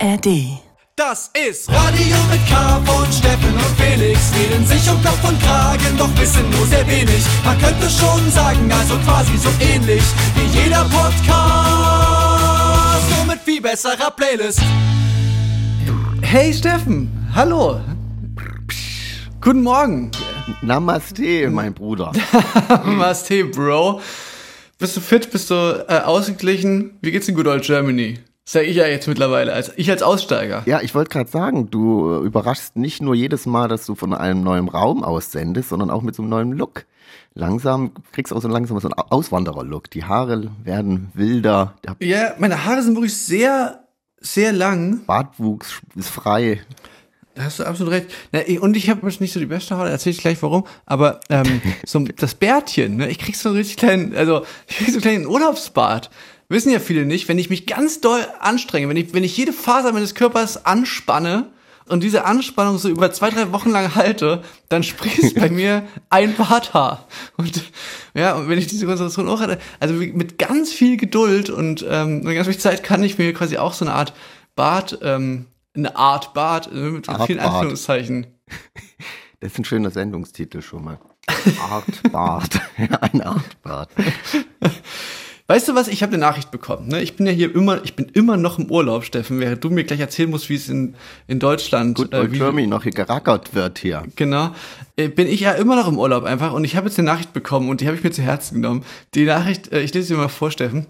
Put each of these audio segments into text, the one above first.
ARD. Das ist Radio mit K von Steffen und Felix. Reden sich um Kopf und Kragen, doch wissen nur sehr wenig. Man könnte schon sagen, also quasi so ähnlich wie jeder Podcast. Nur mit viel besserer Playlist. Hey Steffen, hallo. Guten Morgen. Namaste, mein Bruder. Namaste, Bro. Bist du fit? Bist du äh, ausgeglichen? Wie geht's in Good Old Germany? Sag ich ja jetzt mittlerweile, als ich als Aussteiger. Ja, ich wollte gerade sagen, du äh, überraschst nicht nur jedes Mal, dass du von einem neuen Raum aussendest, sondern auch mit so einem neuen Look. Langsam kriegst du auch so langsam so einen Auswanderer-Look. Die Haare werden wilder, der Ja, meine Haare sind wirklich sehr, sehr lang. Bartwuchs ist frei. Da hast du absolut recht. Na, ich- und ich habe nicht so die beste Haare, erzähl ich gleich warum. Aber ähm, so das Bärtchen, ne? ich krieg so einen richtig kleinen, also ich krieg so einen kleinen Urlaubsbart. Wissen ja viele nicht, wenn ich mich ganz doll anstrenge, wenn ich, wenn ich jede Faser meines Körpers anspanne und diese Anspannung so über zwei, drei Wochen lang halte, dann sprießt bei mir ein Barthaar. Und ja, und wenn ich diese Konzentration auch hatte, also mit ganz viel Geduld und ähm, mit ganz viel Zeit kann ich mir quasi auch so eine Art Bart, ähm, eine Art Bart, äh, mit Art vielen Bart. Anführungszeichen. Das ist ein schöner Sendungstitel schon mal. Artbart. ein Artbart. Weißt du was? Ich habe eine Nachricht bekommen. Ne? Ich bin ja hier immer, ich bin immer noch im Urlaub, Steffen. Während du mir gleich erzählen musst, wie es in, in Deutschland, Gut, äh, weil wie, Germany noch hier gerackert wird hier. genau, äh, bin ich ja immer noch im Urlaub einfach. Und ich habe jetzt eine Nachricht bekommen und die habe ich mir zu Herzen genommen. Die Nachricht, äh, ich lese sie mal vor, Steffen.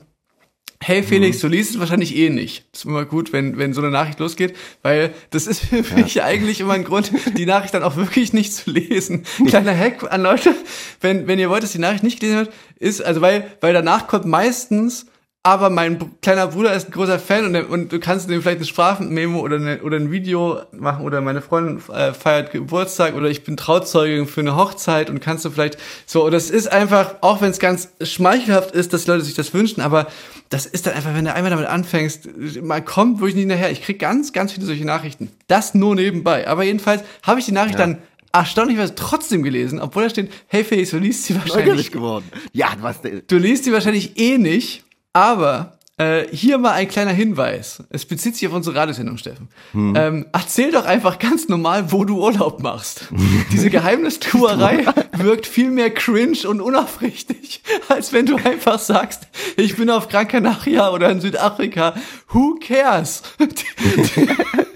Hey Felix, du liest es wahrscheinlich eh nicht. Das ist immer gut, wenn, wenn so eine Nachricht losgeht, weil das ist für mich eigentlich immer ein Grund, die Nachricht dann auch wirklich nicht zu lesen. Kleiner Hack an Leute, wenn, wenn ihr wollt, dass die Nachricht nicht gelesen wird, ist, also weil, weil danach kommt meistens, aber mein kleiner Bruder ist ein großer Fan und, und du kannst dem vielleicht eine Sprachmemo oder, eine, oder ein Video machen oder meine Freundin äh, feiert Geburtstag oder ich bin Trauzeugin für eine Hochzeit und kannst du vielleicht so, und das ist einfach, auch wenn es ganz schmeichelhaft ist, dass die Leute sich das wünschen, aber das ist dann einfach, wenn du einmal damit anfängst, man kommt wirklich nicht nachher. Ich krieg ganz, ganz viele solche Nachrichten. Das nur nebenbei. Aber jedenfalls habe ich die Nachricht dann erstaunlicherweise trotzdem gelesen, obwohl da steht, hey Felix, du liest sie wahrscheinlich Neugierig geworden. Ja, was denn? Du liest die wahrscheinlich eh nicht, aber äh, hier mal ein kleiner Hinweis. Es bezieht sich auf unsere Radiosendung, Steffen. Ähm, erzähl doch einfach ganz normal, wo du Urlaub machst. Diese Geheimnistuerei wirkt viel mehr cringe und unaufrichtig, als wenn du einfach sagst, ich bin auf Gran Canaria oder in Südafrika. Who cares?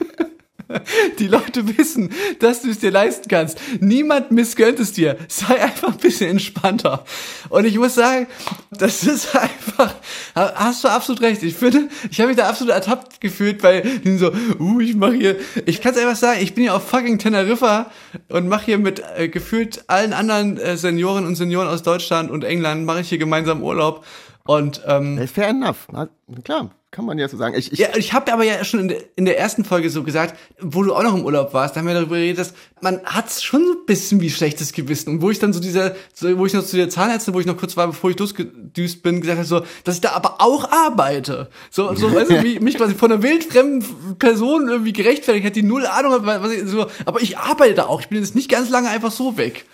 Die Leute wissen, dass du es dir leisten kannst. Niemand missgönnt es dir. Sei einfach ein bisschen entspannter. Und ich muss sagen, das ist einfach, hast du absolut recht. Ich finde, ich habe mich da absolut ertappt gefühlt, weil die so, uh, ich mache hier, ich kann es einfach sagen, ich bin ja auf fucking Teneriffa und mache hier mit äh, gefühlt allen anderen äh, Senioren und Senioren aus Deutschland und England, mache ich hier gemeinsam Urlaub. Und ähm, Äh, Fair enough. Na, klar, kann man ja so sagen. Ich, ich, ja, ich habe aber ja schon in der, in der ersten Folge so gesagt, wo du auch noch im Urlaub warst, da haben wir darüber geredet, dass man hat's schon so ein bisschen wie schlechtes Gewissen. Und wo ich dann so dieser, so, wo ich noch zu der Zahnärztin, wo ich noch kurz war, bevor ich losgedüst bin, gesagt habe, so, dass ich da aber auch arbeite. So, so weißt du, wie mich quasi von einer wildfremden Person irgendwie gerechtfertigt hat, die null Ahnung hat, was ich, so, aber ich arbeite da auch. Ich bin jetzt nicht ganz lange einfach so weg.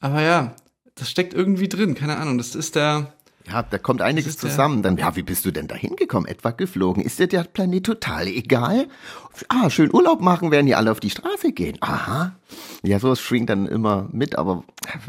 Aber ja, das steckt irgendwie drin, keine Ahnung. Das ist der, ja, da kommt einiges zusammen. Dann, ja, wie bist du denn da hingekommen? Etwa geflogen? Ist dir der Planet total egal? Ah, schön Urlaub machen, werden die alle auf die Straße gehen. Aha. Ja, sowas schwingt dann immer mit, aber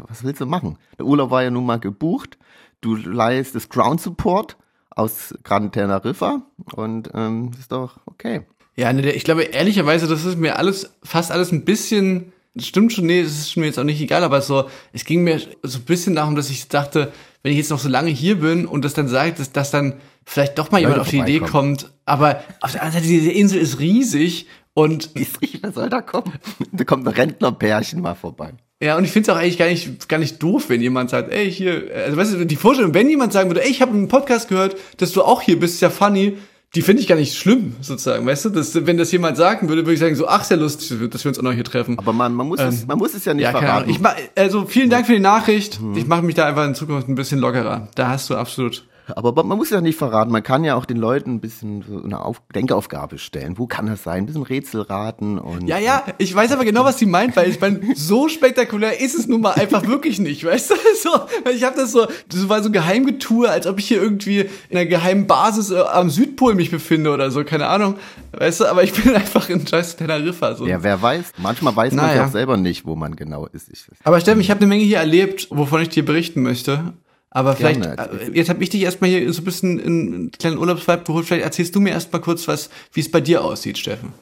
was willst du machen? Der Urlaub war ja nun mal gebucht. Du leihst das Ground Support aus Gran Teneriffa und ähm, ist doch okay. Ja, ne, ich glaube ehrlicherweise, das ist mir alles, fast alles ein bisschen, stimmt schon, nee, das ist mir jetzt auch nicht egal, aber so, es ging mir so ein bisschen darum, dass ich dachte, wenn ich jetzt noch so lange hier bin und das dann sagt, dass, dass dann vielleicht doch mal jemand Leute auf die Idee kommt, aber auf der anderen Seite, diese Insel ist riesig und Ist richtig, wer soll da kommen? Da kommt ein Rentnerpärchen mal vorbei. Ja, und ich finde es auch eigentlich gar nicht, gar nicht doof, wenn jemand sagt, ey, hier, also weißt du, die Vorstellung, wenn jemand sagen würde, ey, ich habe einen Podcast gehört, dass du auch hier bist, ist ja funny, die finde ich gar nicht schlimm, sozusagen, weißt du? Das, wenn das jemand sagen würde, würde ich sagen, so, ach, sehr lustig, dass wir uns auch noch hier treffen. Aber man, man, muss, es, man muss es ja nicht Ähm, ja, verraten. Ich also vielen Dank für die Nachricht. Ich mache mich da einfach in Zukunft ein bisschen lockerer. Da hast du absolut, Aber man muss ja nicht verraten, man kann ja auch den Leuten ein bisschen so eine Auf Denkaufgabe stellen. Wo kann das sein? Ein bisschen Rätsel raten und. Ja, ja, ich weiß aber genau, was sie meint, weil ich meine, so spektakulär ist es nun mal einfach wirklich nicht, weißt du? So, ich habe das so, das war so Geheimgetue, als ob ich hier irgendwie in einer geheimen Basis äh, am Südpol mich befinde oder so, keine Ahnung. Weißt du, aber ich bin einfach in scheiß Teneriffa. So. Ja, wer weiß. Manchmal weiß man Naja. ja auch selber nicht, wo man genau ist. Ich, Aber Steffen, ich habe eine Menge hier erlebt, wovon ich dir berichten möchte. Aber vielleicht, Gerne. äh, jetzt habe ich dich erstmal hier so ein bisschen in einen kleinen Urlaubsvibe geholt. Vielleicht erzählst du mir erstmal kurz was, wie es bei dir aussieht, Steffen.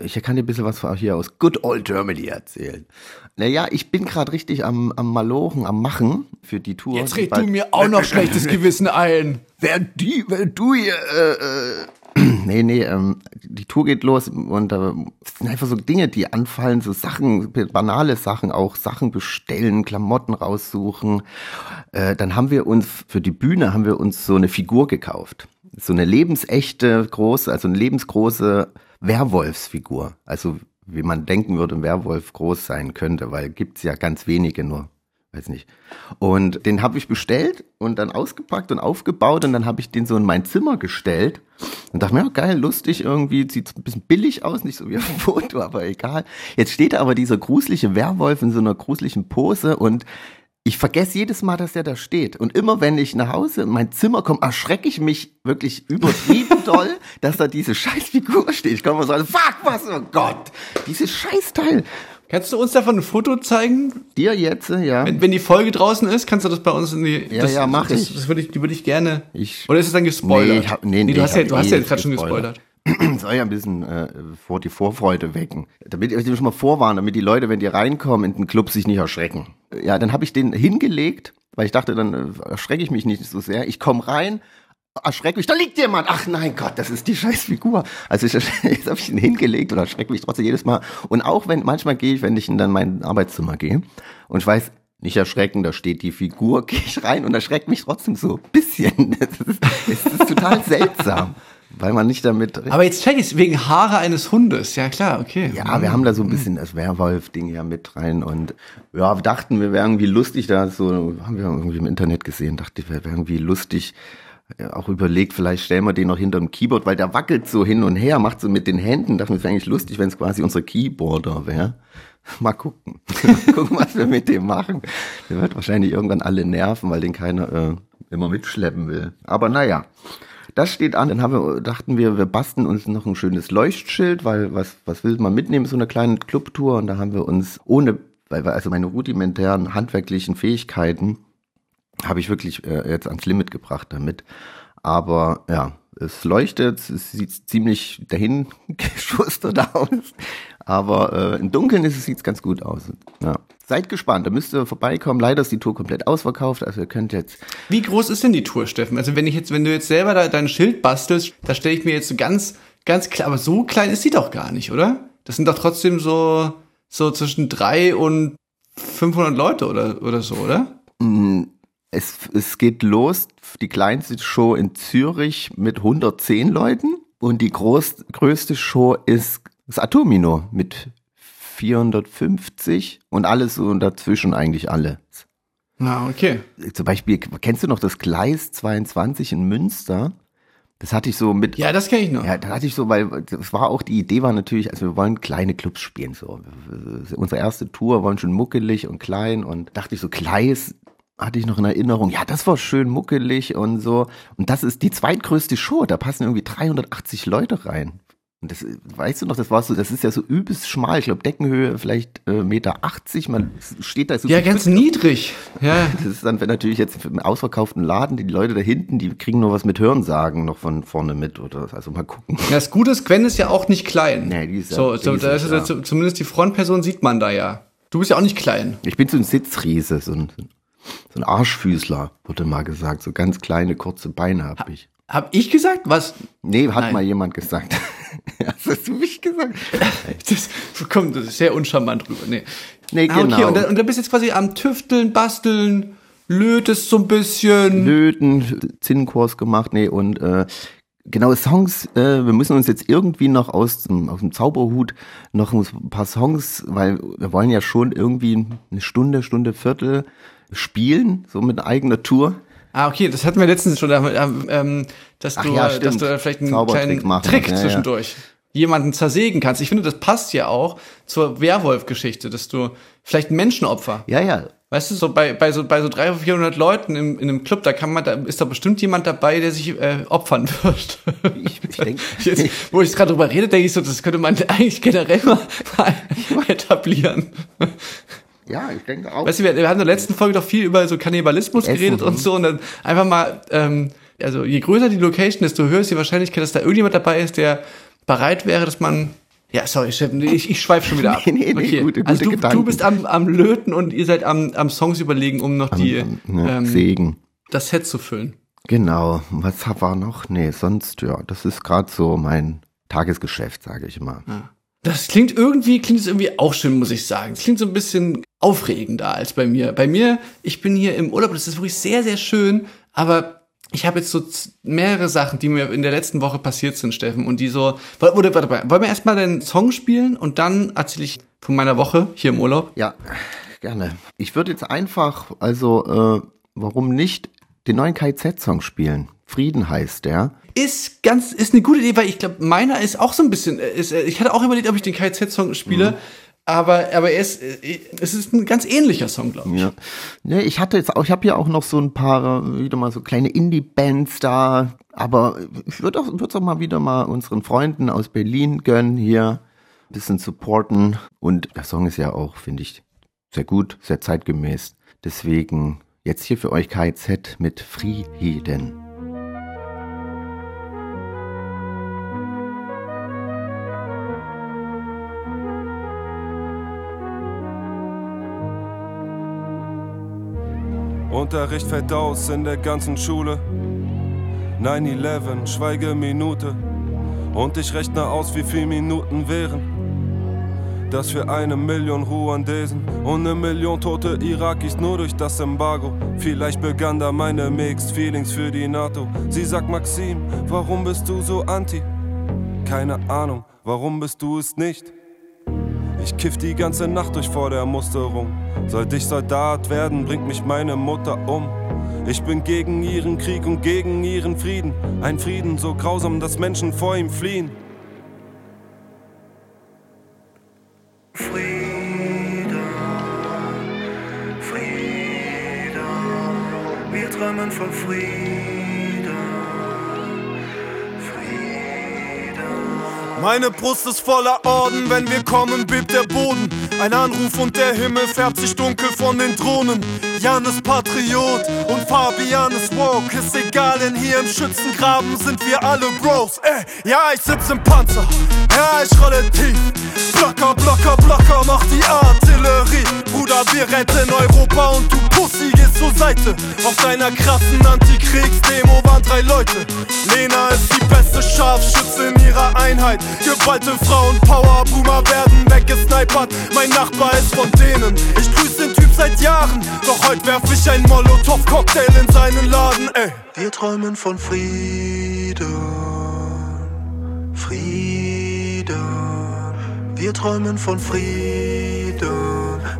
ich kann dir ein bisschen was von hier aus Good Old Germany erzählen. Naja, ich bin gerade richtig am, am Malochen, am Machen für die Tour. Jetzt red du mir auch noch schlechtes Gewissen ein. Wer die, wer du hier, äh, äh, nee, nee, ähm, die Tour geht los und äh, es sind einfach so Dinge, die anfallen, so Sachen, banale Sachen auch, Sachen bestellen, Klamotten raussuchen. Äh, dann haben wir uns, für die Bühne haben wir uns so eine Figur gekauft. So eine lebensechte, große, also eine lebensgroße Werwolfsfigur. Also wie man denken würde, ein Werwolf groß sein könnte, weil gibt's ja ganz wenige nur weiß nicht. Und den habe ich bestellt und dann ausgepackt und aufgebaut und dann habe ich den so in mein Zimmer gestellt und dachte mir, ja, geil, lustig irgendwie, sieht ein bisschen billig aus, nicht so wie auf dem Foto, aber egal. Jetzt steht da aber dieser gruselige Werwolf in so einer gruseligen Pose und ich vergesse jedes Mal, dass der da steht. Und immer wenn ich nach Hause in mein Zimmer komme, erschrecke ich mich wirklich übertrieben doll, dass da diese Scheißfigur steht. Ich komme so fuck, was, oh Gott, dieses Scheißteil. Kannst du uns davon ein Foto zeigen? Dir jetzt, ja. Wenn, wenn die Folge draußen ist, kannst du das bei uns in die. Ja, das, ja, mach das, ich. Das würde ich, die würde ich gerne. Ich- Oder ist es dann gespoilert? Nee, ich hab- nee, nee, du hast ja, du hast eh ja jetzt gerade schon gespoilert. soll ja ein bisschen äh, vor die Vorfreude wecken. Damit ich schon mal vorwarnen, damit die Leute, wenn die reinkommen in den Club, sich nicht erschrecken. Ja, dann habe ich den hingelegt, weil ich dachte, dann äh, erschrecke ich mich nicht so sehr. Ich komme rein, erschrecke mich, da liegt jemand. Ach nein Gott, das ist die scheiß Figur. Also ich, jetzt habe ich ihn hingelegt und erschrecke mich trotzdem jedes Mal. Und auch wenn, manchmal gehe ich, wenn ich in dann mein Arbeitszimmer gehe und ich weiß, nicht erschrecken, da steht die Figur, gehe ich rein und erschreckt mich trotzdem so ein bisschen. Das ist, es ist total seltsam, weil man nicht damit Aber jetzt check ich's, wegen Haare eines Hundes. Ja, klar, okay. ja, wir haben da so ein bisschen das Werwolf-Ding ja mit rein und ja, wir dachten, wir wären irgendwie lustig da, so haben wir irgendwie im Internet gesehen, dachte ich, wir wären irgendwie lustig, auch überlegt, vielleicht stellen wir den noch hinter dem Keyboard, weil der wackelt so hin und her, macht so mit den Händen, dachten wir, es wäre eigentlich lustig, wenn es quasi unser Keyboarder wäre. Mal gucken. gucken, was wir mit dem machen. Der wird wahrscheinlich irgendwann alle nerven, weil den keiner äh, immer mitschleppen will. Aber naja. Das steht an. Dann haben wir, dachten wir, wir basteln uns noch ein schönes Leuchtschild, weil was, was will man mitnehmen, so eine kleine Clubtour? Und da haben wir uns ohne, weil wir also meine rudimentären handwerklichen Fähigkeiten habe ich wirklich äh, jetzt ans Limit gebracht damit. Aber ja, es leuchtet, es sieht ziemlich dahin geschustert aus. Aber äh, im Dunkeln ist es sieht's ganz gut aus. Ja. Seid gespannt, da müsst ihr vorbeikommen. Leider ist die Tour komplett ausverkauft, also ihr könnt jetzt Wie groß ist denn die Tour, Steffen? Also wenn ich jetzt, wenn du jetzt selber da dein Schild bastelst, da stelle ich mir jetzt so ganz, ganz klar, aber so klein ist sie doch gar nicht, oder? Das sind doch trotzdem so, so zwischen drei und 500 Leute oder, oder so, oder? Es, es geht los, die kleinste Show in Zürich mit 110 Leuten und die groß, größte Show ist das Atomino mit 450 und alles so dazwischen eigentlich alle. Na, okay. Zum Beispiel, kennst du noch das Gleis 22 in Münster? Das hatte ich so mit Ja, das kenne ich noch. ja, da hatte ich so, weil das war auch die Idee war natürlich, also wir wollen kleine Clubs spielen so. Unsere erste Tour wollen schon muckelig und klein und dachte ich so Kleis hatte ich noch in Erinnerung. Ja, das war schön muckelig und so. Und das ist die zweitgrößte Show. Da passen irgendwie 380 Leute rein. Und das, weißt du noch, das war so, das ist ja so übelst schmal. Ich glaube, Deckenhöhe vielleicht äh, Meter 80. Man steht da so. Ja, ganz niedrig. Ja. Das ist dann wenn natürlich jetzt im ausverkauften Laden, die Leute da hinten, die kriegen nur was mit Hörensagen noch von vorne mit oder also mal gucken. Das Gute ist, Gwen ist ja auch nicht klein. Nee, die ist ja so, so, da ist ja. ja. zu- zumindest die Frontperson sieht man da ja. Du bist ja auch nicht klein. Ich bin so ein Sitzriese, so ein, so ein Arschfüßler, wurde mal gesagt. So ganz kleine, kurze Beine habe ich. Hab ich gesagt? Was? Nee, hat Nein. mal jemand gesagt. hast du mich gesagt. Das kommt das ist sehr uncharmant rüber. Nee. Nee, Ah, genau. okay, und da, und da bist du jetzt quasi am Tüfteln, Basteln, lötest so ein bisschen. Löten, Zinnenkurs gemacht, nee, und äh, genau, Songs, äh, wir müssen uns jetzt irgendwie noch aus dem, aus dem Zauberhut noch ein paar Songs, weil wir wollen ja schon irgendwie eine Stunde, Stunde, Viertel spielen, so mit eigener Tour. Ah, okay, das hatten wir letztens schon, ähm, dass, Ach du, ja, dass stimmt. du vielleicht einen Zaubertrick kleinen machen. Trick Ja, ja. zwischendurch jemanden zersägen kannst. Ich finde, das passt ja auch zur Werwolf-Geschichte, dass du vielleicht ein Menschenopfer. Ja, ja. Weißt du, so bei, bei so bei so 300, 400 Leuten im, in einem Club, da kann man, da ist da bestimmt jemand dabei, der sich äh, opfern wird. Ich, ich denke, Jetzt, wo ich gerade drüber rede, denke ich so, das könnte man eigentlich generell mal, mal etablieren. Ja, ich denke auch. Weißt du, wir, wir haben in der letzten Folge doch viel über so Kannibalismus Essen, geredet und mhm. so und dann einfach mal, ähm, also je größer die Location, desto höher ist die Wahrscheinlichkeit, dass da irgendjemand dabei ist, der bereit wäre, dass man ja, sorry, ich, ich schweife schon wieder ab. Nee, nee, nee, gute- also gute du, Gedanken. du bist am, am Löten und ihr seid am, am Songs überlegen, um noch die, Am- am- ja, ähm, Segen. das Set zu füllen. Genau. Was war noch? Nee, sonst, ja, das ist gerade so mein Tagesgeschäft, sage ich immer. Das klingt irgendwie, klingt es irgendwie auch schön, muss ich sagen. Es klingt so ein bisschen aufregender als bei mir. Bei mir, ich bin hier im Urlaub, das ist wirklich sehr, sehr schön, aber ich habe jetzt so mehrere Sachen, die mir in der letzten Woche passiert sind, Steffen, und die so, warte, warte, warte, wollen wir erstmal den Song spielen und dann erzähle ich von meiner Woche hier im Urlaub? Ja, gerne. Ich würde jetzt einfach, also, äh, warum nicht den neuen KZ-Song spielen? Frieden heißt der. Ist ganz, ist eine gute Idee, weil ich glaube, meiner ist auch so ein bisschen, äh, ist, äh, ich hatte auch überlegt, ob ich den KZ-Song spiile, Mhm. Aber, aber er ist, äh, es ist ein ganz ähnlicher Song, glaube ich. Ja. Nee, ich hatte jetzt auch, ich habe ja auch noch so ein paar, äh, wieder mal so kleine Indie-Bands da, aber ich würde auch, würde auch mal wieder mal unseren Freunden aus Berlin gönnen, hier ein bisschen supporten. Und der Song ist ja auch, finde ich, sehr gut, sehr zeitgemäß. Deswegen jetzt hier für euch KZ mit Frieden. Unterricht fällt aus in der ganzen Schule. 9-11, Schweigeminute. Und ich rechne aus, wie viele Minuten wären. Das für eine Million Ruandesen und eine Million tote Irakis nur durch das Embargo. Vielleicht begann da meine Mixed Feelings für die NATO. Sie sagt Maxim, warum bist du so anti? Keine Ahnung, warum bist du es nicht? Ich kiff die ganze Nacht durch vor der Musterung. Sollte ich Soldat werden, bringt mich meine Mutter um. Ich bin gegen ihren Krieg und gegen ihren Frieden. Ein Frieden so grausam, dass Menschen vor ihm fliehen. Frieden, Frieden, wir träumen von Frieden. Meine Brust ist voller Orden, wenn wir kommen, bebt der Boden. Ein Anruf und der Himmel färbt sich dunkel von den Drohnen. Jan ist Patriot und Fabian ist woke. Ist egal, denn hier im Schützengraben sind wir alle Bros. Ey, ja, ich sitz im Panzer, ja, ich rolle tief. Blocker, Blocker, Blocker, mach die Artillerie. Bruder, wir retten Europa und du Pussy zur Seite. Auf deiner krassen Antikriegsdemo waren drei Leute. Lena ist die beste Scharfschütze in ihrer Einheit. Geballte Frauenpower, Boomer werden weggesnipert. Mein Nachbar ist von denen. Ich grüß den Typ seit Jahren. Doch heute werf ich ein Molotow-Cocktail in seinen Laden, ey. Wir träumen von Frieden, Frieden. Wir träumen von Frieden.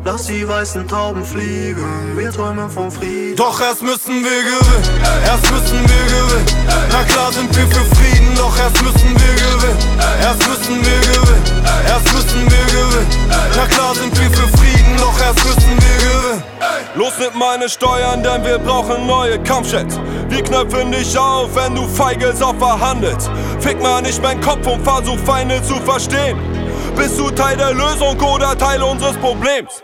Lass die weißen Tauben fliegen. Wir träumen von Frieden. Doch erst müssen wir gewinnen, erst müssen wir gewinnen. Na klar sind wir für Frieden, doch erst müssen wir gewinnen. Erst müssen wir gewinnen, erst müssen wir gewinnen. Na klar sind wir für Frieden, doch erst müssen wir gewinnen. Los mit meine Steuern, denn wir brauchen neue Kampfjets. Wir knöpfen dich auf, wenn du feige Sau verhandelst. Fick mal nicht meinen Kopf und versuch Feinde zu verstehen. Bist du Teil der Lösung oder Teil unseres Problems?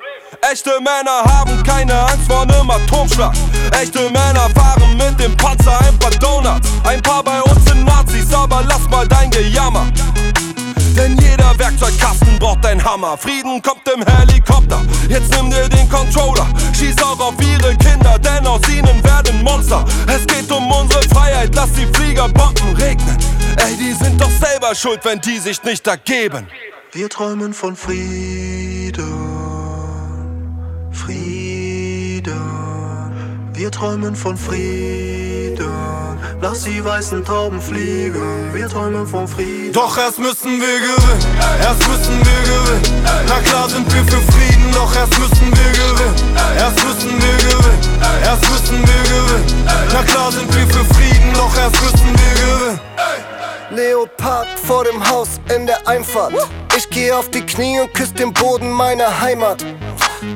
Echte Männer haben keine Angst vor nem Atomschlag. Echte Männer fahren mit dem Panzer ein paar Donuts. Ein paar bei uns sind Nazis, aber lass mal dein Gejammer. Denn jeder Werkzeugkasten braucht ein Hammer. Frieden kommt im Helikopter. Jetzt nimm dir den Controller. Schieß auch auf ihre Kinder, denn aus ihnen werden Monster. Es geht um unsere Freiheit, lass die Flieger Bomben regnen. Ey, die sind doch selber schuld, wenn die sich nicht ergeben. Wir träumen von Frieden, Frieden. Wir träumen von Frieden. Lass die weißen Tauben fliegen, wir träumen vom Frieden. Doch erst müssen wir gewinnen, erst müssen wir gewinnen. Na klar sind wir für Frieden, doch erst müssen wir gewinnen. Erst müssen wir gewinnen, erst müssen wir gewinnen. Na klar sind wir für Frieden, doch erst müssen wir gewinnen. Leopard vor dem Haus in der Einfahrt. Ich geh auf die Knie und küss den Boden meiner Heimat.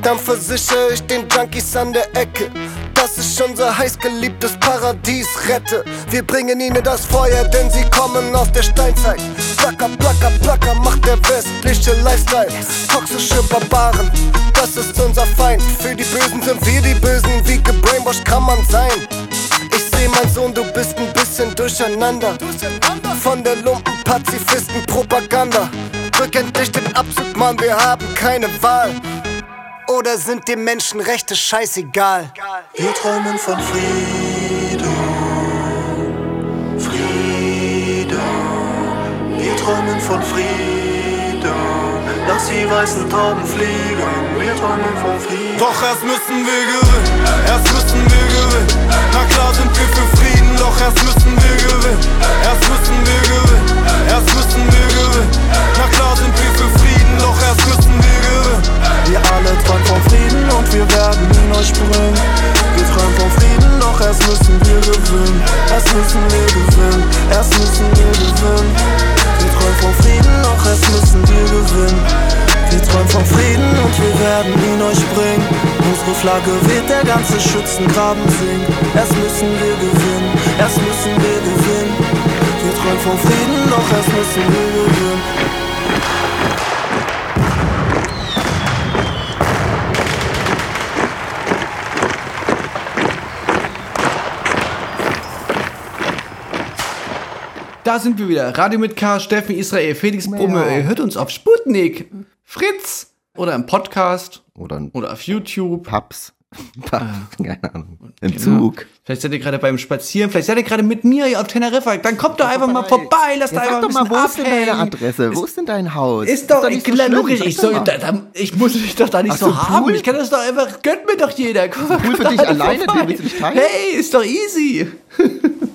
Dann versichere ich den Junkies an der Ecke, dass ich unser heißgeliebtes Paradies rette. Wir bringen ihnen das Feuer, denn sie kommen aus der Steinzeit. Placker, placker, placker macht der westliche Lifestyle. Toxische Barbaren, das ist unser Feind. Für die Bösen sind wir die Bösen, wie gebrainwashed kann man sein. Ich seh, mein Sohn, du bist ein bisschen durcheinander. Von der Lumpen-Pazifisten-Propaganda. Drück endlich den Abzug, Mann, wir haben keine Wahl. Oder sind dir Menschenrechte scheißegal? Wir träumen von Frieden, Frieden. Wir träumen von Frieden. Lass die weißen Tauben fliegen, wir träumen von Frieden. Doch erst müssen wir gewinnen, erst müssen wir gewinnen. Na klar sind wir für Frieden, doch erst müssen wir gewinnen. Erst müssen wir gewinnen, erst müssen wir gewinnen. Na klar sind wir für Frieden, doch erst müssen wir gewinnen. Wir alle träumen von Frieden und wir werden ihn euch bringen. Wir träumen von Frieden, doch erst müssen wir gewinnen. Erst müssen wir gewinnen, erst müssen wir gewinnen. Wir träumen von Frieden, doch erst müssen wir gewinnen. Wir träumen von Frieden und wir werden ihn euch bringen. Unsere Flagge weht, der ganze Schützengraben singt. Erst müssen wir gewinnen, erst müssen wir gewinnen. Wir träumen von Frieden, doch erst müssen wir gewinnen. Da sind wir wieder. Radio mit K, Steffen Israel, Felix Brumme. Ihr hört uns auf Sputnik, Fritz oder im Podcast Oder ein oder auf YouTube. Pubs. Pubs, keine Ahnung. Im Genau. Zug. Vielleicht seid ihr gerade beim Spazieren, vielleicht seid ihr gerade mit mir hier auf Teneriffa. Dann kommt doch einfach mal vorbei, lasst Ja, da einfach sag ein doch mal, bisschen wo ist denn deine abhängen. Adresse? Wo ist denn dein Haus? Ist doch, nicht so klar, schlimm, logisch, ich, doch soll, da, da, ich muss dich doch da nicht Ach so so, haben. Pool? Ich kann das doch einfach, gönnt mir doch jeder. Komm, Pool für dich doch alleine, vorbei. den willst du nicht teilen? Hey, ist doch easy.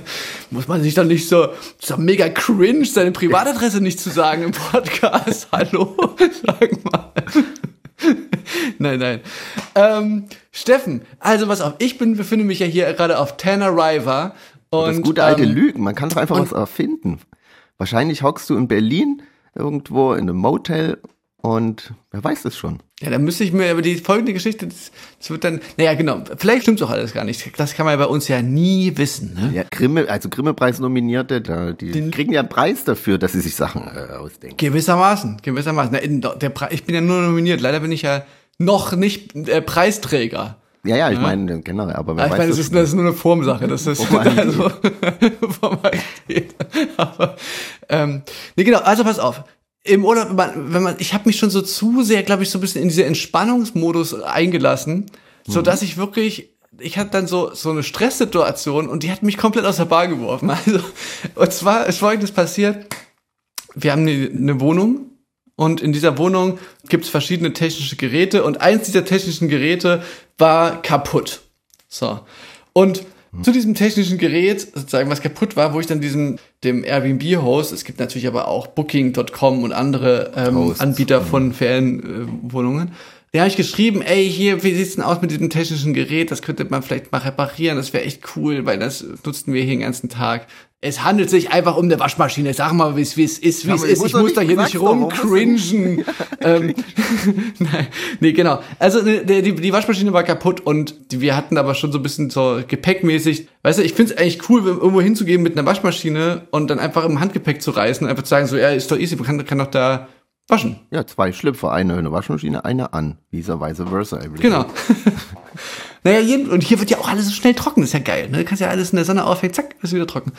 Muss man sich doch nicht so, ist doch mega cringe, seine Privatadresse nicht zu sagen im Podcast. Hallo? Sag mal. nein, nein. Ähm, Steffen, also pass auf, ich bin, befinde mich ja hier gerade auf Tanariva. Und, Das gute alte ähm, Lügen, man kann doch einfach was erfinden. Wahrscheinlich hockst du in Berlin irgendwo in einem Motel und wer weiß es schon. Ja, dann müsste ich mir über die folgende Geschichte, das, das wird dann, naja, genau, vielleicht stimmt's auch alles gar nicht. Das kann man ja bei uns ja nie wissen, ne? Ja, Grimme, also Grimme-Preis-Nominierte, die kriegen ja einen Preis dafür, dass sie sich Sachen äh, ausdenken. Gewissermaßen, gewissermaßen. Na, in, der Pre ich bin ja nur nominiert, leider bin ich ja noch nicht äh, Preisträger. Ja, ja, ich meine, genau, aber wer Ah, Ich weiß meine, das ist, das ist nur eine Formsache. Das ist Formalität. also. Aber, ähm, nee, genau, also pass auf. Im Urlaub, wenn man, ich habe mich schon so zu sehr, glaube ich, so ein bisschen in diese Entspannungsmodus eingelassen, so Mhm. dass ich wirklich, ich hatte dann so so eine Stresssituation und die hat mich komplett aus der Bahn geworfen. Also, und zwar ist Folgendes passiert: Wir haben eine, eine Wohnung und in dieser Wohnung gibt es verschiedene technische Geräte und eins dieser technischen Geräte war kaputt. So. Und zu diesem technischen Gerät, sozusagen, was kaputt war, wo ich dann diesem, dem Airbnb-Host, es gibt natürlich aber auch Booking.com und andere ähm, Hosts. Anbieter von Ferienwohnungen, da habe ich geschrieben, ey, hier, wie sieht's denn aus mit diesem technischen Gerät? Das könnte man vielleicht mal reparieren, das wäre echt cool, weil das nutzten wir hier den ganzen Tag. Es handelt sich einfach um eine Waschmaschine. Sag mal, wie es ist, wie es ist. muss Ich doch muss da hier nicht rumcringen. ähm, Nein, nee, genau. Also ne, die, die, die Waschmaschine war kaputt und die, wir hatten aber schon so ein bisschen so gepäckmäßig. Weißt du, ich find's eigentlich cool, irgendwo hinzugehen mit einer Waschmaschine und dann einfach im Handgepäck zu reißen und einfach zu sagen, so, ja, ist doch easy, man kann, kann doch da waschen. Ja, zwei Schlüpfer, eine eine Waschmaschine, eine an. Visa, vice versa. everything. Genau. naja, jeden, und hier wird ja auch alles so schnell trocken, das ist ja geil. Ne? Du kannst ja alles in der Sonne aufhängen, zack, ist wieder trocken.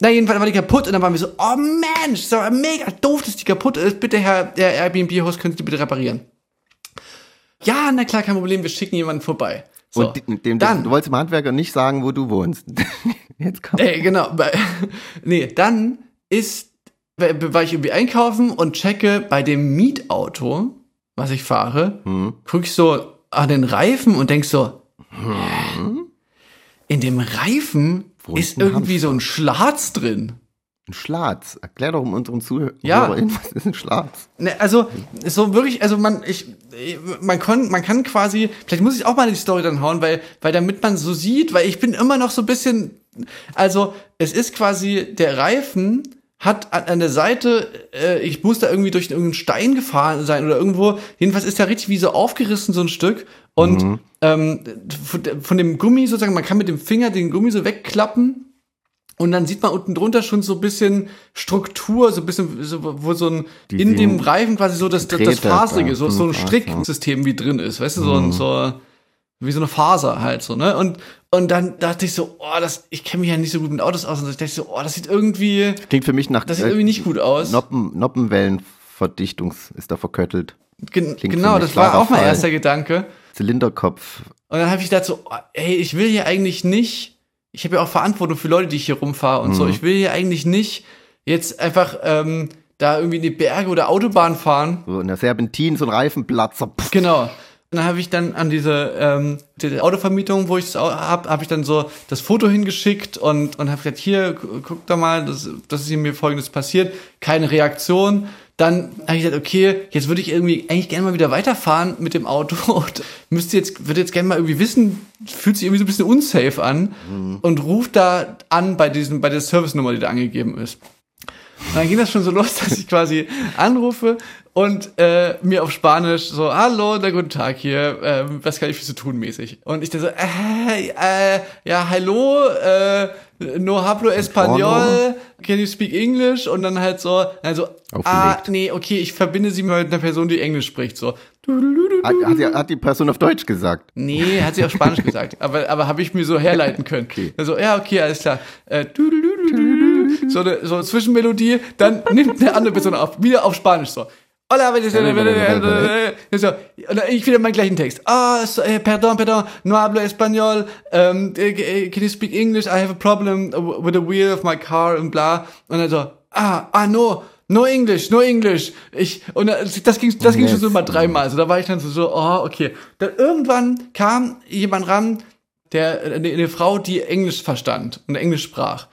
Na, jedenfalls war die kaputt und dann waren wir so, oh Mensch, ist aber mega doof, dass die kaputt ist. Bitte, Herr der Airbnb-Host, könnt ihr die bitte reparieren? Ja, na klar, kein Problem, wir schicken jemanden vorbei. So, Und dem, dem, dann, du wolltest dem Handwerker nicht sagen, wo du wohnst. Jetzt kommt. Ey, genau. Nee, dann ist, war ich irgendwie einkaufen und checke bei dem Mietauto, was ich fahre, guck ich so an den Reifen und denk so, hä? in dem Reifen ist Runden irgendwie so ein Schlatz drin. Ein Schlatz. Erklär doch um unseren Zuhörern, Ja. was ist ein Schlatz? Ne, also so wirklich, also man, ich, man kann, man kann quasi, vielleicht muss ich auch mal in die Story dann hauen, weil, weil damit man so sieht, weil ich bin immer noch so ein bisschen, also es ist quasi der Reifen hat an, der Seite, äh, ich muss da irgendwie durch irgendeinen Stein gefahren sein oder irgendwo. Jedenfalls ist der richtig wie so aufgerissen so ein Stück und ähm, von, von dem Gummi sozusagen, man kann mit dem Finger den Gummi so wegklappen und dann sieht man unten drunter schon so ein bisschen Struktur, so ein bisschen, so, wo so ein, Die in dem Reifen quasi so das, das, das Faserige, da, so, so ein Faser. Stricksystem wie drin ist, weißt du, so, ein so, wie so eine Faser halt so, ne? Und, und dann dachte ich so, oh, das, ich kenne mich ja nicht so gut mit Autos aus, und ich dachte so, oh, das sieht irgendwie, Klingt für mich nach das sieht irgendwie nicht gut aus. Noppen, Noppenwellenverdichtungs ist da verköttelt. Gen klingt genau, das war auch mein Fall. erster Gedanke. Zylinderkopf. Und dann habe ich gedacht so, oh, ey, ich will hier eigentlich nicht, ich habe ja auch Verantwortung für Leute, die ich hier rumfahre und so, Mhm. ich will hier eigentlich nicht jetzt einfach ähm, da irgendwie in die Berge oder Autobahn fahren. So in der Serpentin, so ein Reifenplatzer. Pff, Genau. Dann habe ich dann an diese ähm, die Autovermietung, wo ich das habe, habe ich dann so das Foto hingeschickt und und habe gesagt, hier gu- guck da mal, das, das ist mir folgendes passiert, keine Reaktion. Dann habe ich gesagt, okay, jetzt würde ich irgendwie eigentlich gerne mal wieder weiterfahren mit dem Auto und müsste jetzt würde jetzt gerne mal irgendwie wissen, fühlt sich irgendwie so ein bisschen unsafe an und ruft da an bei diesem bei der Service-Nummer, die da angegeben ist. Und dann ging das schon so los, dass ich quasi anrufe und äh, mir auf Spanisch so, hallo, na guten Tag hier, ähm, was kann ich für Sie tun mäßig? Und ich dann so, äh, äh, ja, hallo, äh, no hablo español, can you speak English? Und dann halt so, also, ah, nee, okay, ich verbinde Sie mal mit einer Person, die Englisch spricht, so. Hat, hat, die, hat die Person auf Deutsch gesagt. Nee, hat sie auf Spanisch gesagt, aber, aber habe ich mir so herleiten können. Okay. Also, ja, okay, alles klar. Äh, so eine so eine Zwischenmelodie, dann nimmt eine andere Person auf, wieder auf Spanisch so. Hola, wenn ich so, ich wieder meinen gleichen Text. Ah, so, eh, perdón, perdón, no hablo español. Um, eh, can you speak English? I have a problem with the wheel of my car und bla. Und dann so, ah, ah, no. No English, no English. Ich, und das ging, das ging schon so mal dreimal. Also da war ich dann so, so, oh, okay. Dann irgendwann kam jemand ran, der, eine, eine Frau, die Englisch verstand und Englisch sprach.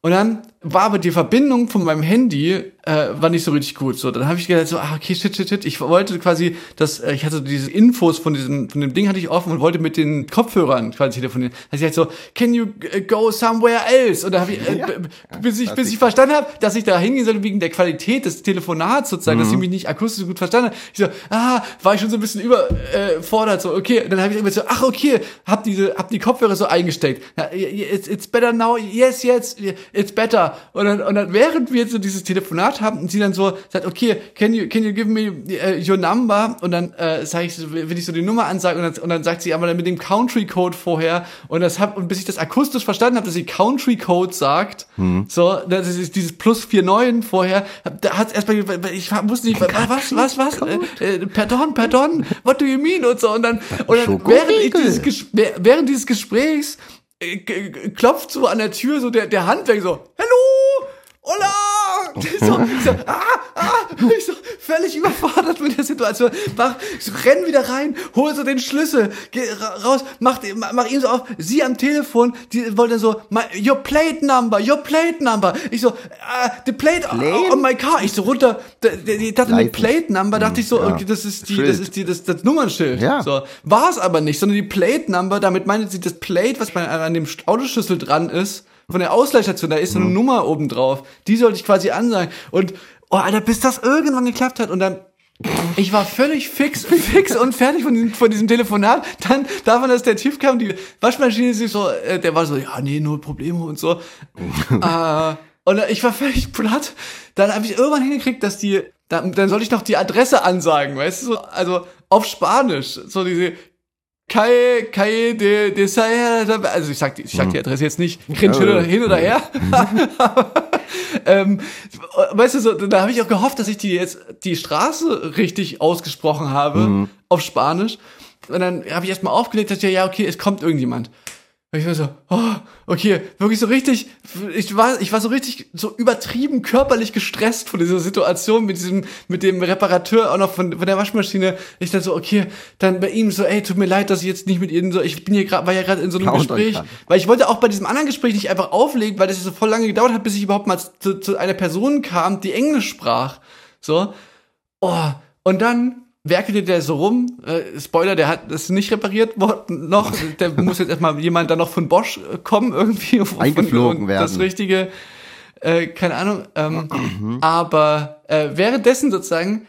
Und dann war aber die Verbindung von meinem Handy äh, war nicht so richtig gut. So, dann habe ich gedacht so, ah, okay, shit, shit, shit. Ich wollte quasi, dass äh, ich hatte diese Infos von diesem, von dem Ding hatte ich offen und wollte mit den Kopfhörern quasi telefonieren. Also ich halt so, can you äh, go somewhere else? Und da habe ich, äh, b- bis ich, bis ich verstanden habe, dass ich da hingehen sollte wegen der Qualität des Telefonats sozusagen, dass ich mich nicht akustisch so gut verstanden habe. Ich so, ah, war ich schon so ein bisschen überfordert, äh, fordert, so, okay. Und dann habe ich immer so, ach, okay, hab diese, hab die Kopfhörer so eingesteckt. Ja, it's, it's better now, yes, yes, it's better. Und dann, und dann, während wir so dieses Telefonat haben, und sie dann so sagt, okay, can you, can you give me uh, your number? Und dann äh, sage ich, so, will ich so die Nummer ansagen und dann, und dann sagt sie aber dann mit dem Country Code vorher. Und das hab, und bis ich das akustisch verstanden habe, dass sie Country Code sagt, so, das ist dieses plus 49 vorher, hab- da hat erstmal, ich wusste nicht, was, was, was, äh, äh, pardon, pardon, what do you mean? Und so und dann, und dann während, ich dieses, während dieses Gesprächs klopft so an der Tür so der, der Handwerker so, hallo, hola, so, ich so, ah, ah, ich so, völlig überfordert mit der Situation, mach, ich so, renn wieder rein, hol so den Schlüssel, geh ra- raus, mach, mach, ihm so auf, sie am Telefon, die wollte so, my, your plate number, your plate number, ich so, ah, the plate Plane? on my car, ich so runter, ich dachte, Leise. Plate number, dachte ich so, Ja. okay, das ist die, Schild. das ist die, das, das Nummernschild, Ja. so, war es aber nicht, sondern die Plate Number, damit meinte sie das Plate, was bei, an dem Autoschlüssel dran ist, von der Ausleihstation, da ist so eine Mhm. Nummer oben drauf. Die sollte ich quasi ansagen. Und, oh, Alter, bis das irgendwann geklappt hat und dann, ich war völlig fix, fix und fertig von diesem, von diesem Telefonat. Dann davon, dass der Typ kam, die Waschmaschine sich so, äh, der war so, ja, nee, null Probleme und so. äh, und ich war völlig platt. Dann habe ich irgendwann hingekriegt, dass die, dann, dann sollte ich noch die Adresse ansagen, weißt du, so, also auf Spanisch, so diese Kai, Kai de, de also ich sag, die, ich sag die Adresse jetzt nicht, hin, oder, hin oder her. ähm, weißt du, so, da habe ich auch gehofft, dass ich die jetzt die Straße richtig ausgesprochen habe auf Spanisch. Und dann habe ich erstmal aufgelegt, dass ich, ja, okay, es kommt irgendjemand. Und ich war so, oh, okay, wirklich so richtig, ich war, ich war so richtig so übertrieben körperlich gestresst von dieser Situation mit diesem, mit dem Reparateur auch noch von, von der Waschmaschine. Ich dachte so, okay, dann bei ihm so, ey, tut mir leid, dass ich jetzt nicht mit Ihnen so, ich bin hier gerade, war ja gerade in so einem Countern Gespräch, weil ich wollte auch bei diesem anderen Gespräch nicht einfach auflegen, weil das so voll lange gedauert hat, bis ich überhaupt mal zu, zu einer Person kam, die Englisch sprach. So. Oh, und dann werkelte der so rum. Äh, Spoiler, der hat das nicht repariert worden noch. Der muss jetzt erstmal jemand dann noch von Bosch äh, kommen irgendwie. Eingeflogen werden. Das richtige, äh, keine Ahnung. Ähm, aber äh, währenddessen sozusagen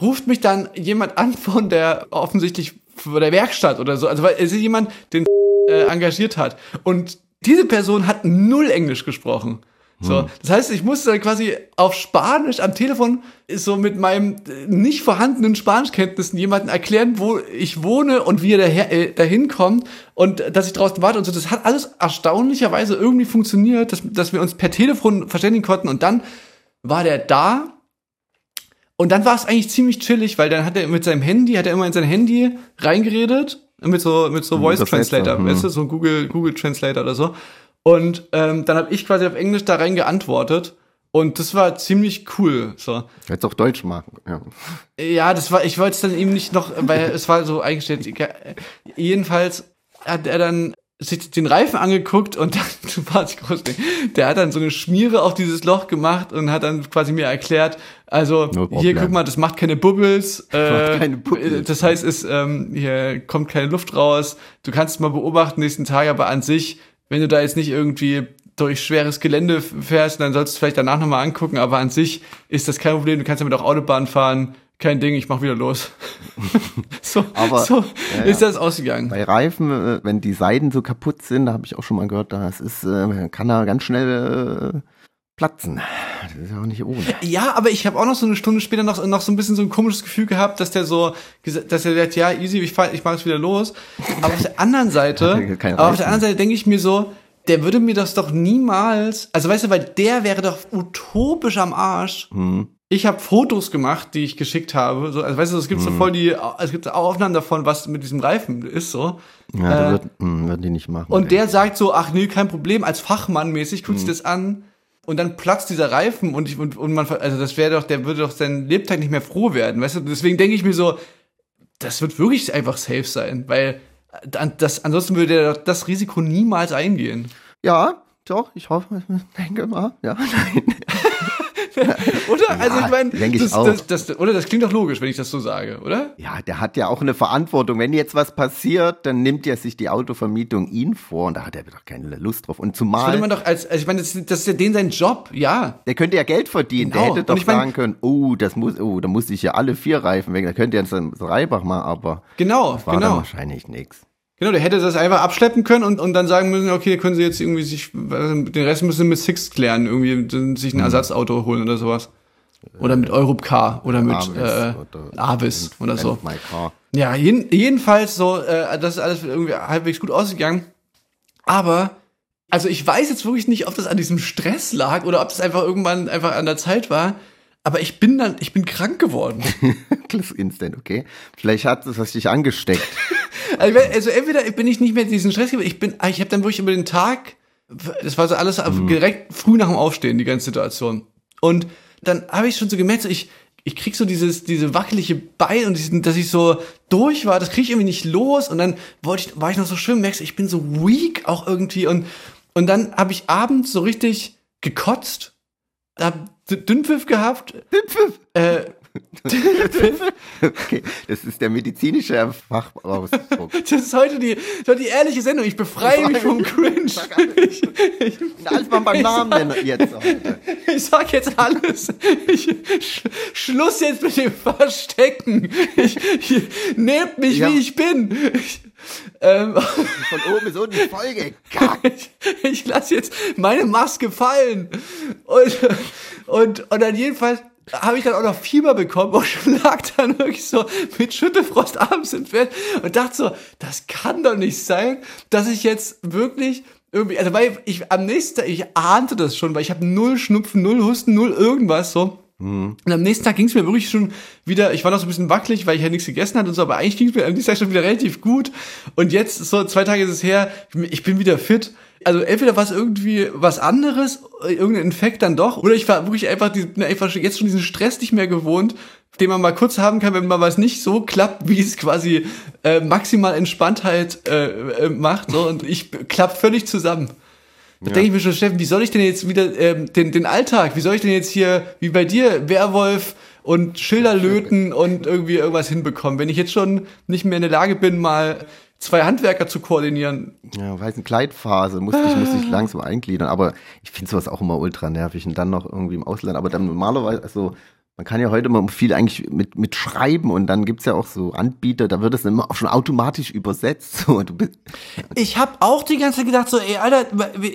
ruft mich dann jemand an von der offensichtlich von der Werkstatt oder so. Also weil es ist jemand, den äh, engagiert hat. Und diese Person hat null Englisch gesprochen. So, das heißt, ich musste dann quasi auf Spanisch am Telefon so mit meinem äh, nicht vorhandenen Spanischkenntnissen jemanden erklären, wo ich wohne und wie er daher, äh, dahin kommt und äh, dass ich draußen warte und so. Das hat alles erstaunlicherweise irgendwie funktioniert, dass, dass wir uns per Telefon verständigen konnten und dann war der da und dann war es eigentlich ziemlich chillig, weil dann hat er mit seinem Handy, hat er immer in sein Handy reingeredet, mit so, mit so Voice Übersetzer, Translator, hm. weißt du, so ein Google, Google Translator oder so. Und ähm, dann habe ich quasi auf Englisch da rein geantwortet. Und das war ziemlich cool. So. Hättest auch Deutsch machen. Ja. Ja, das war, ich wollte es dann eben nicht noch, weil es war so eingestellt. Jedenfalls hat er dann sich den Reifen angeguckt und dann, du warst groß, der hat dann so eine Schmiere auf dieses Loch gemacht und hat dann quasi mir erklärt, also No hier guck mal, das macht keine Bubbles, äh, keine Bubbles. das heißt, es ähm, hier kommt keine Luft raus. Du kannst es mal beobachten nächsten Tag, aber an sich, wenn du da jetzt nicht irgendwie durch schweres Gelände fährst, dann sollst du es vielleicht danach nochmal angucken, aber an sich ist das kein Problem. Du kannst damit auch Autobahn fahren, kein Ding, ich mach wieder los. so Aber- so ja, ist das ausgegangen. Bei Reifen, äh, wenn die Seiten so kaputt sind, da habe ich auch schon mal gehört, das ist, äh, kann er ganz schnell äh, platzen. Das ist ja auch nicht ohne. Ja, aber ich habe auch noch so eine Stunde später noch, noch so ein bisschen so ein komisches Gefühl gehabt, dass der so, dass er sagt, ja, easy, ich fahr, ich mach es wieder los. Aber auf der anderen Seite, er aber auf der anderen Seite denke ich mir so, der würde mir das doch niemals, also weißt du, weil der wäre doch utopisch am Arsch. Hm. Ich habe Fotos gemacht, die ich geschickt habe. So, also weißt du, es gibt so voll die, es gibt Aufnahmen davon, was mit diesem Reifen ist so. Ja, Äh, wird, mh, würden die nicht machen. Und der sagt so, ach nee, kein Problem, als Fachmann mäßig, guckt sich das an und dann platzt dieser Reifen und, ich, und, und man, also das wäre doch, der würde doch seinen Lebtag nicht mehr froh werden, weißt du? Deswegen denke ich mir so, das wird wirklich einfach safe sein, weil das, ansonsten würde der das Risiko niemals eingehen. Ja, doch, ich hoffe, denke mal. Ja, nein. Oder? also ich meine, das, das, das, oder das klingt doch logisch, wenn ich das so sage, oder? Ja, der hat ja auch eine Verantwortung. Wenn jetzt was passiert, dann nimmt ja sich die Autovermietung ihn vor und da hat er doch keine Lust drauf. Und Das würde zumal, man doch als, also ich meine, das, ist ja den sein Job, ja. der könnte ja Geld verdienen. Genau. Der hätte doch ich mein- sagen können, oh, das muss, oh, da muss ich ja alle vier Reifen weg. Da könnte er jetzt ein Reibach machen, aber Genau, das war dann genau. wahrscheinlich nichts. Genau, der hätte das einfach abschleppen können und, und dann sagen müssen, okay, können sie jetzt irgendwie sich, äh, den Rest müssen sie mit Six klären, irgendwie sich Mhm. ein Ersatzauto holen oder sowas. Oder mit Europcar oder mit Avis äh, oder- Avis oder so. Ja, jeden, jedenfalls so, äh, das ist alles irgendwie halbwegs gut ausgegangen. Aber, also ich weiß jetzt wirklich nicht, ob das an diesem Stress lag oder ob das einfach irgendwann einfach an der Zeit war. Aber ich bin dann, ich bin krank geworden. Das Instant, okay. Vielleicht hat es dich angesteckt. Also, also entweder bin ich nicht mehr diesen Stress ich bin, ich habe dann wirklich über den Tag, das war so alles direkt früh nach dem Aufstehen, die ganze Situation. Und dann habe ich schon so gemerkt, so ich, ich krieg so dieses, diese wackelige Bein und diesen, dass ich so durch war, das krieg ich irgendwie nicht los. Und dann wollte ich, war ich noch so schön, merkst du, ich bin so weak auch irgendwie. Und, und dann habe ich abends so richtig gekotzt, hab Dünnpfiff gehabt. Dünnpfiff? Äh, Okay, das ist der medizinische Fachausdruck. das ist heute die, ist die ehrliche Sendung. Ich befreie mich vom Cringe. Ich, ich, Alles mal beim Namen sag- nennen jetzt. heute. Ich sag jetzt alles. Ich, Sch Schluss jetzt mit dem Verstecken. Ich, ich, nehmt mich, Ja. wie ich bin. Ich, ähm, Von oben bis unten voll gekackt. ich, ich lasse jetzt meine Maske fallen. Und, und, und dann jedenfalls habe ich dann auch noch Fieber bekommen und lag dann wirklich so mit Schüttelfrost abends im Bett und dachte so, das kann doch nicht sein, dass ich jetzt wirklich irgendwie, also weil ich am nächsten Tag, ich ahnte das schon, weil ich habe null Schnupfen, null Husten, null irgendwas so. Und am nächsten Tag ging es mir wirklich schon wieder, ich war noch so ein bisschen wackelig, weil ich ja nichts gegessen hatte und so, aber eigentlich ging es mir am nächsten Tag schon wieder relativ gut. Und jetzt, so zwei Tage ist es her, ich bin wieder fit. Also entweder war es irgendwie was anderes, irgendein Infekt dann doch, oder ich war wirklich einfach, bin einfach jetzt schon diesen Stress nicht mehr gewohnt, den man mal kurz haben kann, wenn man was nicht so klappt, wie es quasi äh, maximal Entspanntheit äh, äh, macht. So, und ich klapp völlig zusammen. Da denke ich mir schon, Steffen, wie soll ich denn jetzt wieder ähm, den, den Alltag, wie soll ich denn jetzt hier, wie bei dir, Werwolf und Schilder löten und irgendwie irgendwas hinbekommen, wenn ich jetzt schon nicht mehr in der Lage bin, mal zwei Handwerker zu koordinieren. Ja, weiß eine Gleitphase, musste ich, musste ich langsam eingliedern. Aber ich finde sowas auch immer ultra nervig und dann noch irgendwie im Ausland. Aber dann normalerweise, also man kann ja heute mal viel eigentlich mit, mit schreiben und dann gibt's ja auch so Anbieter, da wird es immer auch schon automatisch übersetzt. So, du bist, Ich habe auch die ganze Zeit gedacht, so, ey, Alter,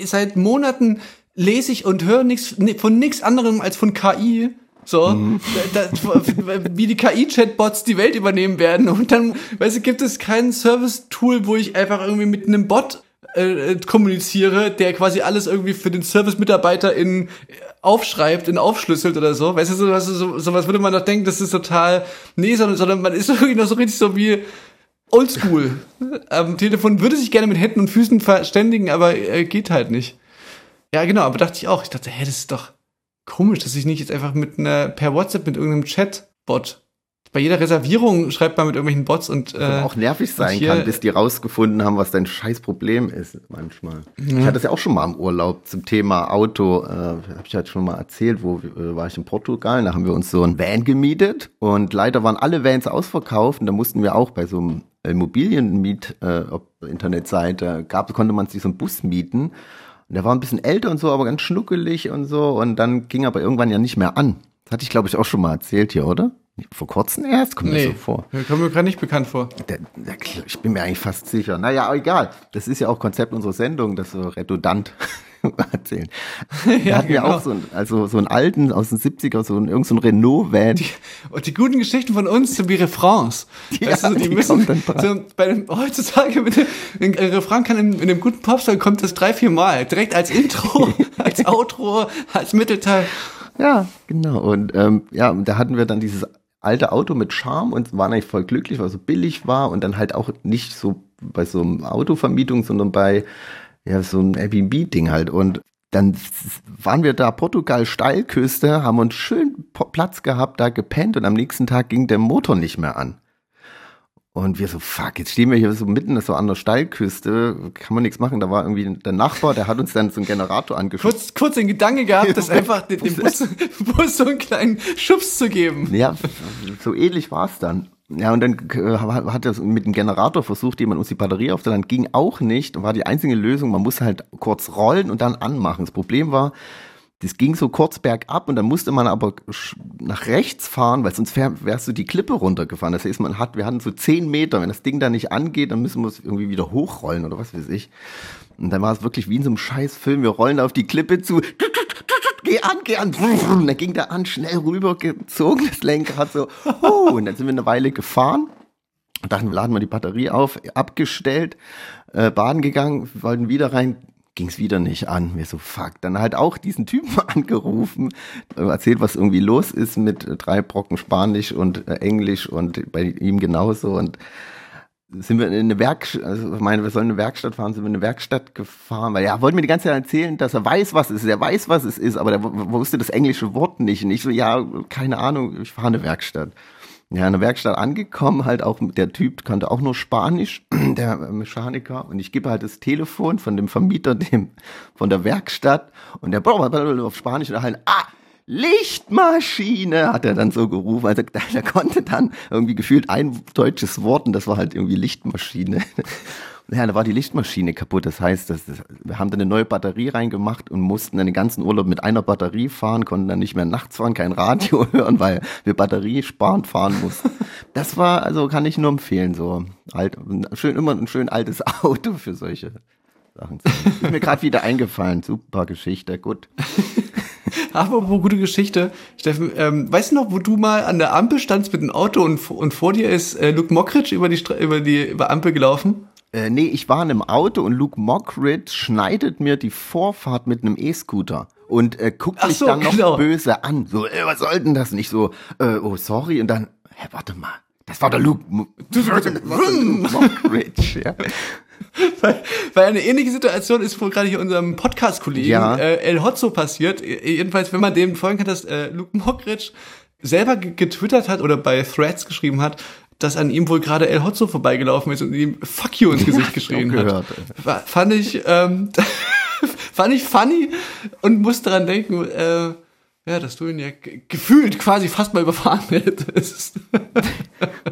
seit Monaten lese ich und höre nichts von nichts anderem als von KI. So, da, da, wie die KI-Chatbots die Welt übernehmen werden. Und dann, weißt du, gibt es kein Service-Tool, wo ich einfach irgendwie mit einem Bot äh, kommuniziere, der quasi alles irgendwie für den Service-Mitarbeiter in aufschreibt, in aufschlüsselt oder so. Weißt du, so, was- so, so was würde man doch denken, das ist total, nee, sondern, sondern man ist irgendwie noch so richtig so wie, Oldschool. Am Telefon würde sich gerne mit Händen und Füßen verständigen, aber äh, geht halt nicht. Ja, genau, aber dachte ich auch. Ich dachte, hä, das ist doch komisch, dass ich nicht jetzt einfach mit einer, per WhatsApp mit irgendeinem Chatbot. Bei jeder Reservierung schreibt man mit irgendwelchen Bots und äh, auch nervig sein hier- kann, bis die rausgefunden haben, was dein scheiß Problem ist manchmal. Ich hatte das ja auch schon mal im Urlaub zum Thema Auto, äh, habe ich halt schon mal erzählt, wo äh, war ich in Portugal, da haben wir uns so ein Van gemietet und leider waren alle Vans ausverkauft und da mussten wir auch bei so einem Immobilienmiet äh, Internetseite gab, konnte man sich so einen Bus mieten und der war ein bisschen älter und so, aber ganz schnuckelig und so und dann ging aber irgendwann ja nicht mehr an. Das hatte ich glaube ich auch schon mal erzählt hier, oder? Vor kurzem erst, kommt mir nee, so vor. kommt mir gerade nicht bekannt vor. Der, der, ich bin mir eigentlich fast sicher. Naja, egal. Das ist ja auch Konzept unserer Sendung, das so redundant erzählen. Wir hatten ja genau. auch so, einen, also so einen alten aus den 70er, so einen, irgend so einen Renault-Van. Und die guten Geschichten von uns sind wie Refrains. Ja, weißt du, so, die, die müssen, so, bei dem, heutzutage mit dem, ein Refrain kann in, in dem guten Popsong kommt das drei, vier Mal. Direkt als Intro, als Outro, als Mittelteil. Ja, genau. Und ähm, ja, und da hatten wir dann dieses alte Auto mit Charme und waren eigentlich voll glücklich, weil es so billig war und dann halt auch nicht so bei so einem Autovermietung, sondern bei ja, so einem Airbnb-Ding halt. Und dann waren wir da Portugal Steilküste, haben uns schön Platz gehabt, da gepennt und am nächsten Tag ging der Motor nicht mehr an. Und wir so, fuck, jetzt stehen wir hier so mitten so an der Steilküste, kann man nichts machen. Da war irgendwie der Nachbar, der hat uns dann so einen Generator angeschlossen. Kurz, kurz den Gedanke gehabt, das einfach dem, dem Bus, Bus so einen kleinen Schubs zu geben. Ja, so ähnlich war es dann. Ja, und dann äh, hat er mit dem Generator versucht, jemand uns die Batterie aufzuladen. Ging auch nicht. War die einzige Lösung. Man muss halt kurz rollen und dann anmachen. Das Problem war, das ging so kurz bergab und dann musste man aber nach rechts fahren, weil sonst wär, wärst du die Klippe runtergefahren. Das heißt, man hat, wir hatten so zehn Meter. Wenn das Ding da nicht angeht, dann müssen wir es irgendwie wieder hochrollen oder was weiß ich. Und dann war es wirklich wie in so einem Scheißfilm. Wir rollen auf die Klippe zu. Geh an, geh an. Und dann ging der an, schnell rübergezogen, das Lenkrad so. Oh, und dann sind wir eine Weile gefahren. Und dachten, wir laden mal die Batterie auf, abgestellt, äh, baden gegangen, wollten wieder rein, ging's wieder nicht an. Wir so, fuck. Dann halt auch diesen Typen angerufen, äh, erzählt, was irgendwie los ist mit äh, drei Brocken Spanisch und äh, Englisch und bei ihm genauso. Und sind wir in eine Werkstatt, also ich meine, wir sollen in eine Werkstatt fahren, sind wir in eine Werkstatt gefahren, weil er wollte mir die ganze Zeit erzählen, dass er weiß, was es ist, er weiß, was es ist, aber der w- wusste das englische Wort nicht. Und ich so, ja, keine Ahnung, ich fahre in eine Werkstatt. Ja, in der Werkstatt angekommen, halt auch der Typ kannte auch nur Spanisch, der Mechaniker. Und ich gebe halt das Telefon von dem Vermieter, dem von der Werkstatt. Und der auf Spanisch und halt, ah, Lichtmaschine, hat er dann so gerufen. Also der, der konnte dann irgendwie gefühlt ein deutsches Wort und das war halt irgendwie Lichtmaschine. Ja, da war die Lichtmaschine kaputt. Das heißt, das, das, wir haben dann eine neue Batterie reingemacht und mussten dann den ganzen Urlaub mit einer Batterie fahren, konnten dann nicht mehr nachts fahren, kein Radio hören, weil wir batteriesparend fahren mussten. Das war, also kann ich nur empfehlen, so alt, schön immer ein schön altes Auto für solche Sachen. Ist mir gerade wieder eingefallen. Super Geschichte, gut. Apropos gute Geschichte. Steffen, ähm, weißt du noch, wo du mal an der Ampel standst mit dem Auto und, und vor dir ist äh, Luke Mockridge über die, über die über Ampel gelaufen? Äh, nee, ich war in einem Auto und Luke Mockridge schneidet mir die Vorfahrt mit einem E-Scooter. und äh, guckt Ach mich so, dann noch genau. böse an. So, äh, was soll denn das? Nicht so, äh, oh sorry und dann, hä, warte mal, das war der Luke Mo- Mockridge, ja. Weil, weil eine ähnliche Situation ist wohl gerade hier unserem Podcast-Kollegen Ja. äh, El Hotzo passiert. Jedenfalls, wenn man dem folgen kann, dass äh, Luke Mockridge selber ge- getwittert hat oder bei Threads geschrieben hat, dass an ihm wohl gerade El Hotzo vorbeigelaufen ist und ihm Fuck you ins Gesicht geschrien auch hat. gehört, fand ich, ähm, fand ich funny und muss daran denken, äh, ja, dass du ihn ja ge- gefühlt quasi fast mal überfahren hättest.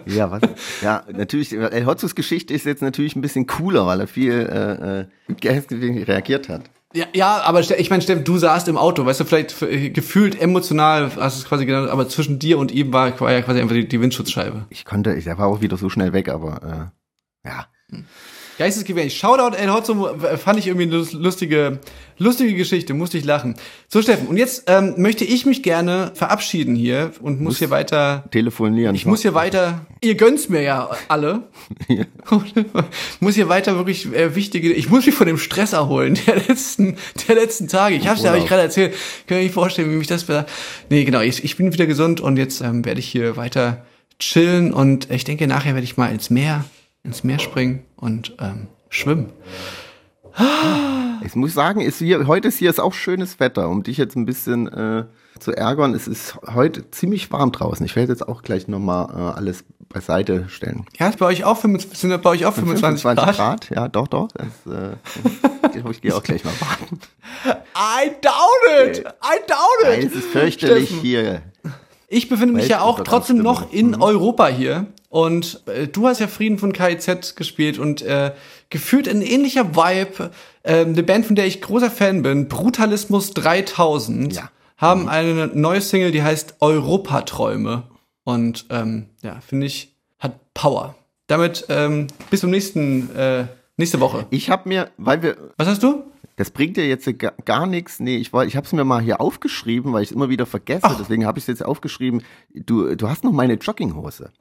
Ja, was? Ja, natürlich, El Hotzos Geschichte ist jetzt natürlich ein bisschen cooler, weil er viel äh, äh, reagiert hat. Ja, ja, aber ich meine, Steffen, du saßt im Auto, weißt du, vielleicht äh, gefühlt emotional, hast du es quasi genannt, aber zwischen dir und ihm war, war ja quasi einfach die, die Windschutzscheibe. Ich konnte, ich, war auch wieder so schnell weg, aber äh, ja. Geistesgewählt. Shoutout El Hotzo, fand ich irgendwie eine lus- lustige, lustige Geschichte, musste ich lachen. So, Steffen, und jetzt ähm, möchte ich mich gerne verabschieden hier und muss hier weiter, Telefonieren. ich muss hier weiter, ihr gönnt's mir ja alle. muss hier weiter wirklich äh, wichtige, ich muss mich von dem Stress erholen der letzten, der letzten Tage. Ich hab's ja, Urlaub. gerade erzählt. Kann ich nicht vorstellen, wie mich das Nee, genau, ich, ich bin wieder gesund und jetzt ähm, werde ich hier weiter chillen und ich denke, nachher werde ich mal ins Meer, ins Meer springen und ähm, schwimmen. Ich muss sagen, ist hier, heute ist hier ist auch schönes Wetter, um dich jetzt ein bisschen äh, zu ärgern. Es ist heute ziemlich warm draußen. Ich werde jetzt auch gleich nochmal äh, alles beiseite stellen. Ja, ist bei euch auch 25, sind bei euch auch 25, Grad? Ja, doch, doch. Das, äh, ich gehe auch gleich mal baden. I doubt it! I doubt Nein, it! es ist fürchterlich Steffen. hier. Ich befinde mich ja auch trotzdem noch in Mhm. Europa hier. Und äh, du hast ja Frieden von KIZ gespielt und äh, gefühlt ein ähnlicher Vibe. Äh, eine Band, von der ich großer Fan bin, Brutalismus 3000, Ja. haben eine neue Single, die heißt Europaträume. Und ähm, ja, finde ich, hat Power. Damit ähm, bis zum nächsten, äh, nächste Woche. Ich habe mir, weil wir, Was hast du? Das bringt dir jetzt gar, nichts. Nee, ich, wollt- ich habe es mir mal hier aufgeschrieben, weil ich es immer wieder vergesse. Deswegen habe ich es jetzt aufgeschrieben. Du, du hast noch meine Jogginghose.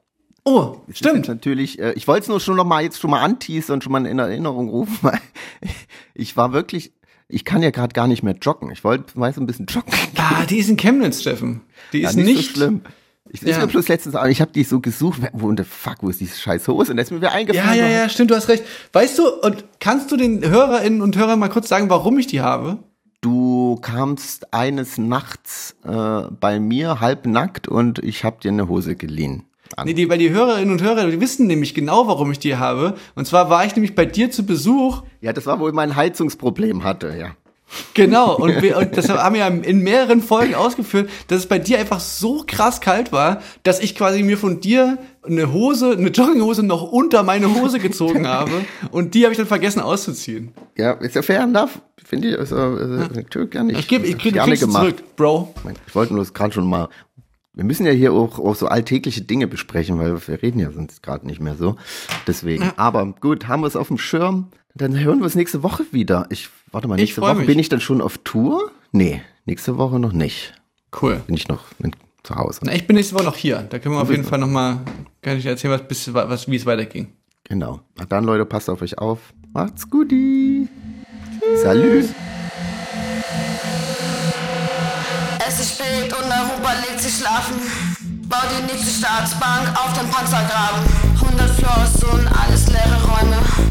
Oh, Das ist stimmt. natürlich, äh, ich wollte es nur schon noch mal jetzt schon mal anteasen und schon mal in Erinnerung rufen, weil ich war wirklich, ich kann ja gerade gar nicht mehr joggen. Ich wollte meist ein bisschen joggen. Ah, die ist in Chemnitz, Steffen. Die Ja, ist nicht, so schlimm. Ich ist Ja. mir bloß letztens, auch- ich habe die so gesucht, wo the fuck, wo ist diese scheiß Hose? Und da ist mir wieder Ja, eingefallen. ja, ja, stimmt, du hast recht. Weißt du, und kannst du den Hörerinnen und Hörern mal kurz sagen, warum ich die habe? Du kamst eines Nachts äh, bei mir halbnackt und ich habe dir eine Hose geliehen. An. Nee, die, weil die Hörerinnen und Hörer, die wissen nämlich genau, warum ich die habe. Und zwar war ich nämlich bei dir zu Besuch. Ja, das war, wo ich mein Heizungsproblem hatte, ja. Genau. Und, wir, und das haben wir ja in mehreren Folgen ausgeführt, dass es bei dir einfach so krass kalt war, dass ich quasi mir von dir eine Hose, eine Jogginghose noch unter meine Hose gezogen habe. Und die habe ich dann vergessen auszuziehen. Ja, ist ja fair enough. Finde ich, also, also natürlich gar nicht. Ich gebe, ich krieg, gerne gemacht. zurück, Bro. Ich wollte nur gerade schon mal. Wir müssen ja hier auch, auch so alltägliche Dinge besprechen, weil wir reden ja sonst gerade nicht mehr so. Deswegen. Aber gut, haben wir es auf dem Schirm. Dann hören wir es nächste Woche wieder. Ich warte mal, nächste Woche mich. bin ich dann schon auf Tour? Nee, nächste Woche noch nicht. Cool. Bin ich noch in, zu Hause. Na, ich bin nächste Woche noch hier. Da können wir auf jeden Fall nochmal, kann ich dir erzählen, was, bis, was, wie es weiterging. Genau. Na dann, Leute, passt auf euch auf. Macht's guti. Salut. Es ist spät und Europa legt sich schlafen. Bau die nächste Staatsbank auf den Panzergraben. 100 Floors und alles leere Räume.